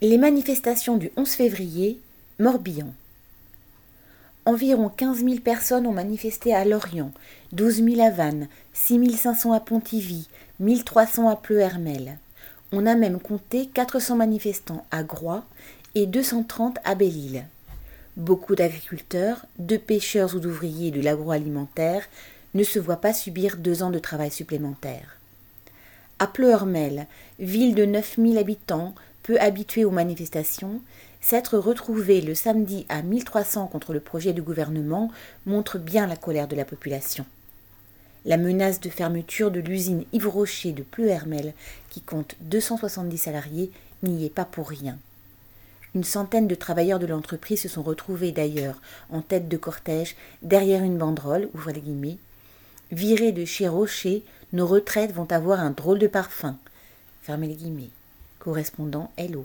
Les manifestations du 11 février, Morbihan. Environ 15 000 personnes ont manifesté à Lorient, 12 000 à Vannes, 6 500 à Pontivy, 1 300 à Pleuhermel. On a même compté 400 manifestants à Groix et 230 à Belle-Île. Beaucoup d'agriculteurs, de pêcheurs ou d'ouvriers de l'agroalimentaire ne se voient pas subir deux ans de travail supplémentaire. À Pleuhermel, ville de 9000 habitants, peu habitué aux manifestations, s'être retrouvé le samedi à 1300 contre le projet du gouvernement montre bien la colère de la population. La menace de fermeture de l'usine Yves Rocher de Pleuhermel, qui compte 270 salariés, n'y est pas pour rien. Une centaine de travailleurs de l'entreprise se sont retrouvés d'ailleurs en tête de cortège derrière une banderole, ouvrez les guillemets. Virés de chez Rocher, nos retraites vont avoir un drôle de parfum. Fermez les guillemets correspondant Hello.